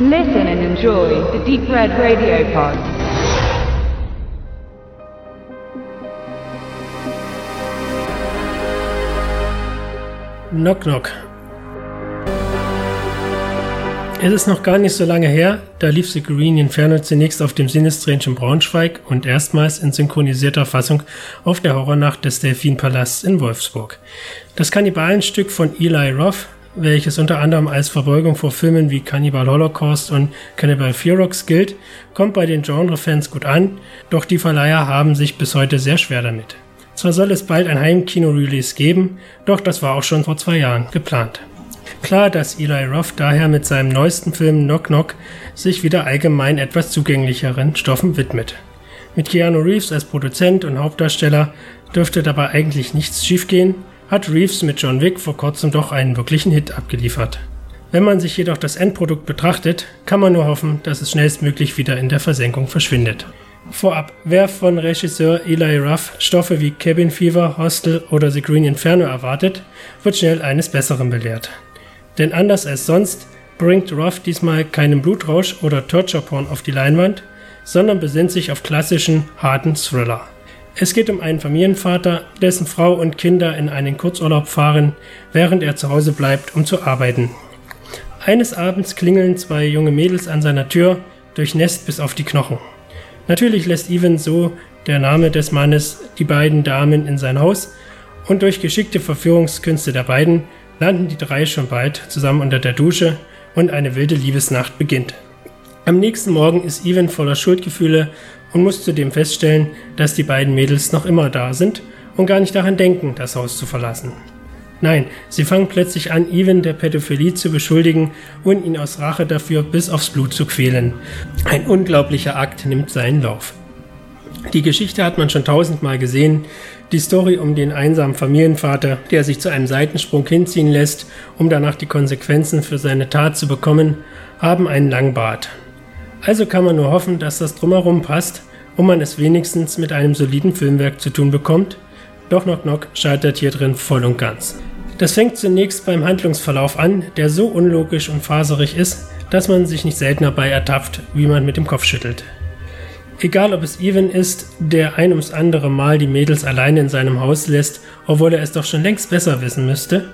Listen and enjoy the Deep Red Radio Pod. Knock Knock. Es ist noch gar nicht so lange her, da lief The Green Inferno zunächst auf dem Sinistrange in Braunschweig und erstmals in synchronisierter Fassung auf der Horrornacht des Delfinpalasts in Wolfsburg. Das Kannibalenstück von Eli Roth, welches unter anderem als Verbeugung vor Filmen wie Cannibal Holocaust und Cannibal Ferox gilt, kommt bei den Genre-Fans gut an, doch die Verleiher haben sich bis heute sehr schwer damit. Zwar soll es bald ein Heimkino-Release geben, doch das war auch schon vor zwei Jahren geplant. Klar, dass Eli Roth daher mit seinem neuesten Film Knock Knock sich wieder allgemein etwas zugänglicheren Stoffen widmet. Mit Keanu Reeves als Produzent und Hauptdarsteller dürfte dabei eigentlich nichts schiefgehen, hat Reeves mit John Wick vor kurzem doch einen wirklichen Hit abgeliefert. Wenn man sich jedoch das Endprodukt betrachtet, kann man nur hoffen, dass es schnellstmöglich wieder in der Versenkung verschwindet. Vorab, wer von Regisseur Eli Ruff Stoffe wie Cabin Fever, Hostel oder The Green Inferno erwartet, wird schnell eines Besseren belehrt. Denn anders als sonst bringt Ruff diesmal keinen Blutrausch oder Torture Porn auf die Leinwand, sondern besinnt sich auf klassischen, harten Thriller. Es geht um einen Familienvater, dessen Frau und Kinder in einen Kurzurlaub fahren, während er zu Hause bleibt, um zu arbeiten. Eines Abends klingeln zwei junge Mädels an seiner Tür, durchnässt bis auf die Knochen. Natürlich lässt Even so der Name des Mannes die beiden Damen in sein Haus und durch geschickte Verführungskünste der beiden landen die drei schon bald zusammen unter der Dusche und eine wilde Liebesnacht beginnt. Am nächsten Morgen ist Even voller Schuldgefühle und muss zudem feststellen, dass die beiden Mädels noch immer da sind und gar nicht daran denken, das Haus zu verlassen. Nein, sie fangen plötzlich an, Even der Pädophilie zu beschuldigen und ihn aus Rache dafür bis aufs Blut zu quälen. Ein unglaublicher Akt nimmt seinen Lauf. Die Geschichte hat man schon tausendmal gesehen. Die Story um den einsamen Familienvater, der sich zu einem Seitensprung hinziehen lässt, um danach die Konsequenzen für seine Tat zu bekommen, haben einen langen Bart. Also kann man nur hoffen, dass das drumherum passt und man es wenigstens mit einem soliden Filmwerk zu tun bekommt. Doch Knock Knock scheitert hier drin voll und ganz. Das fängt zunächst beim Handlungsverlauf an, der so unlogisch und faserig ist, dass man sich nicht selten dabei ertappt, wie man mit dem Kopf schüttelt. Egal ob es Evan ist, der ein ums andere Mal die Mädels alleine in seinem Haus lässt, obwohl er es doch schon längst besser wissen müsste,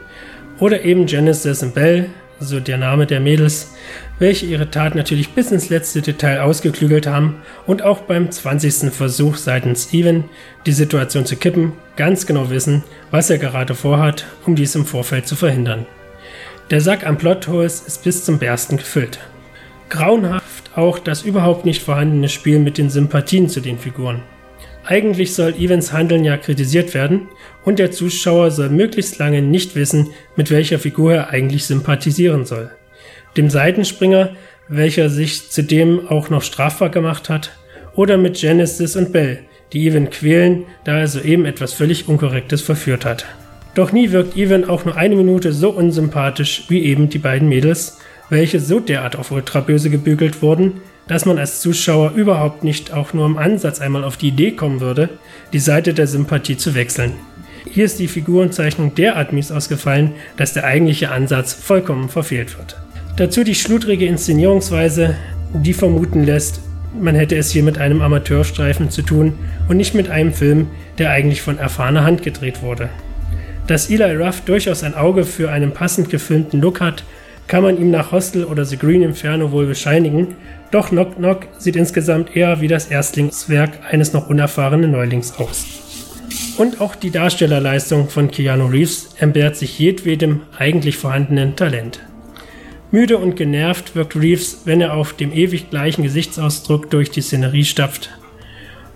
oder eben Genesis und Bell, so der Name der Mädels, welche ihre Tat natürlich bis ins letzte Detail ausgeklügelt haben und auch beim 20. Versuch seitens Steven, die Situation zu kippen, ganz genau wissen, was er gerade vorhat, um dies im Vorfeld zu verhindern. Der Sack an Plotholes ist bis zum Bersten gefüllt. Grauenhaft auch das überhaupt nicht vorhandene Spiel mit den Sympathien zu den Figuren. Eigentlich soll Evans Handeln ja kritisiert werden und der Zuschauer soll möglichst lange nicht wissen, mit welcher Figur er eigentlich sympathisieren soll dem Seitenspringer, welcher sich zudem auch noch strafbar gemacht hat, oder mit Genesis und Bell, die Evan quälen, da er soeben etwas völlig Unkorrektes verführt hat. Doch nie wirkt Evan auch nur eine Minute so unsympathisch wie eben die beiden Mädels, welche so derart auf ultraböse gebügelt wurden, dass man als Zuschauer überhaupt nicht auch nur im Ansatz einmal auf die Idee kommen würde, die Seite der Sympathie zu wechseln. Hier ist die Figurenzeichnung derart mies ausgefallen, dass der eigentliche Ansatz vollkommen verfehlt wird. Dazu die schludrige Inszenierungsweise, die vermuten lässt, man hätte es hier mit einem Amateurstreifen zu tun und nicht mit einem Film, der eigentlich von erfahrener Hand gedreht wurde. Dass Eli Ruff durchaus ein Auge für einen passend gefilmten Look hat, kann man ihm nach Hostel oder The Green Inferno wohl bescheinigen, doch Knock Knock sieht insgesamt eher wie das Erstlingswerk eines noch unerfahrenen Neulings aus. Und auch die Darstellerleistung von Keanu Reeves entbehrt sich jedwedem eigentlich vorhandenen Talent. Müde und genervt wirkt Reeves, wenn er auf dem ewig gleichen Gesichtsausdruck durch die Szenerie stapft.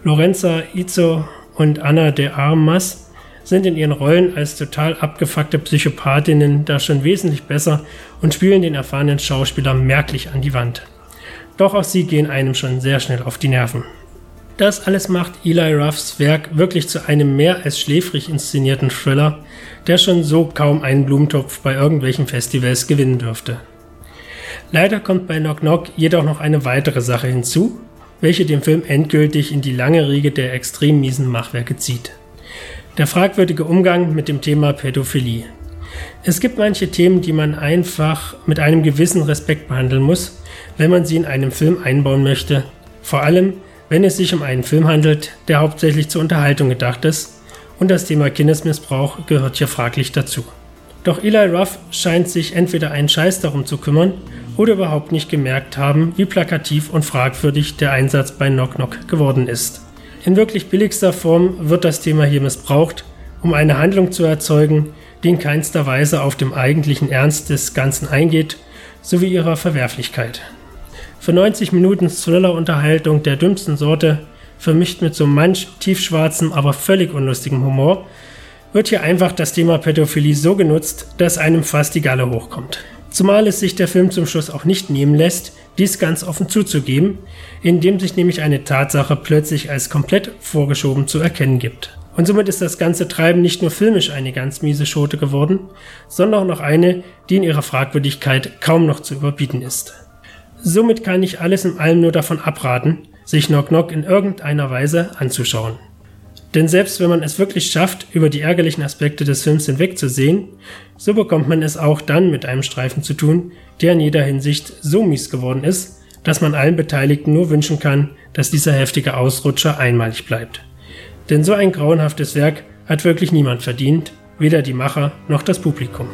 Lorenza Izzo und Anna de Armas sind in ihren Rollen als total abgefuckte Psychopathinnen da schon wesentlich besser und spielen den erfahrenen Schauspieler merklich an die Wand. Doch auch sie gehen einem schon sehr schnell auf die Nerven. Das alles macht Eli Ruffs Werk wirklich zu einem mehr als schläfrig inszenierten Thriller, der schon so kaum einen Blumentopf bei irgendwelchen Festivals gewinnen dürfte. Leider kommt bei Knock Knock jedoch noch eine weitere Sache hinzu, welche den Film endgültig in die lange Riege der extrem miesen Machwerke zieht. Der fragwürdige Umgang mit dem Thema Pädophilie. Es gibt manche Themen, die man einfach mit einem gewissen Respekt behandeln muss, wenn man sie in einem Film einbauen möchte. Vor allem, wenn es sich um einen Film handelt, der hauptsächlich zur Unterhaltung gedacht ist und das Thema Kindesmissbrauch gehört hier fraglich dazu. Doch Eli Ruff scheint sich entweder einen Scheiß darum zu kümmern oder überhaupt nicht gemerkt haben, wie plakativ und fragwürdig der Einsatz bei Knock Knock geworden ist. In wirklich billigster Form wird das Thema hier missbraucht, um eine Handlung zu erzeugen, die in keinster Weise auf dem eigentlichen Ernst des Ganzen eingeht, sowie ihrer Verwerflichkeit. Für 90 Minuten Thriller-Unterhaltung der dümmsten Sorte, vermischt mit so manch tiefschwarzem, aber völlig unlustigem Humor, wird hier einfach das Thema Pädophilie so genutzt, dass einem fast die Galle hochkommt. Zumal es sich der Film zum Schluss auch nicht nehmen lässt, dies ganz offen zuzugeben, indem sich nämlich eine Tatsache plötzlich als komplett vorgeschoben zu erkennen gibt. Und somit ist das ganze Treiben nicht nur filmisch eine ganz miese Schote geworden, sondern auch noch eine, die in ihrer Fragwürdigkeit kaum noch zu überbieten ist. Somit kann ich alles in allem nur davon abraten, sich Knock Knock in irgendeiner Weise anzuschauen. Denn selbst wenn man es wirklich schafft, über die ärgerlichen Aspekte des Films hinwegzusehen, so bekommt man es auch dann mit einem Streifen zu tun, der in jeder Hinsicht so mies geworden ist, dass man allen Beteiligten nur wünschen kann, dass dieser heftige Ausrutscher einmalig bleibt. Denn so ein grauenhaftes Werk hat wirklich niemand verdient, weder die Macher noch das Publikum.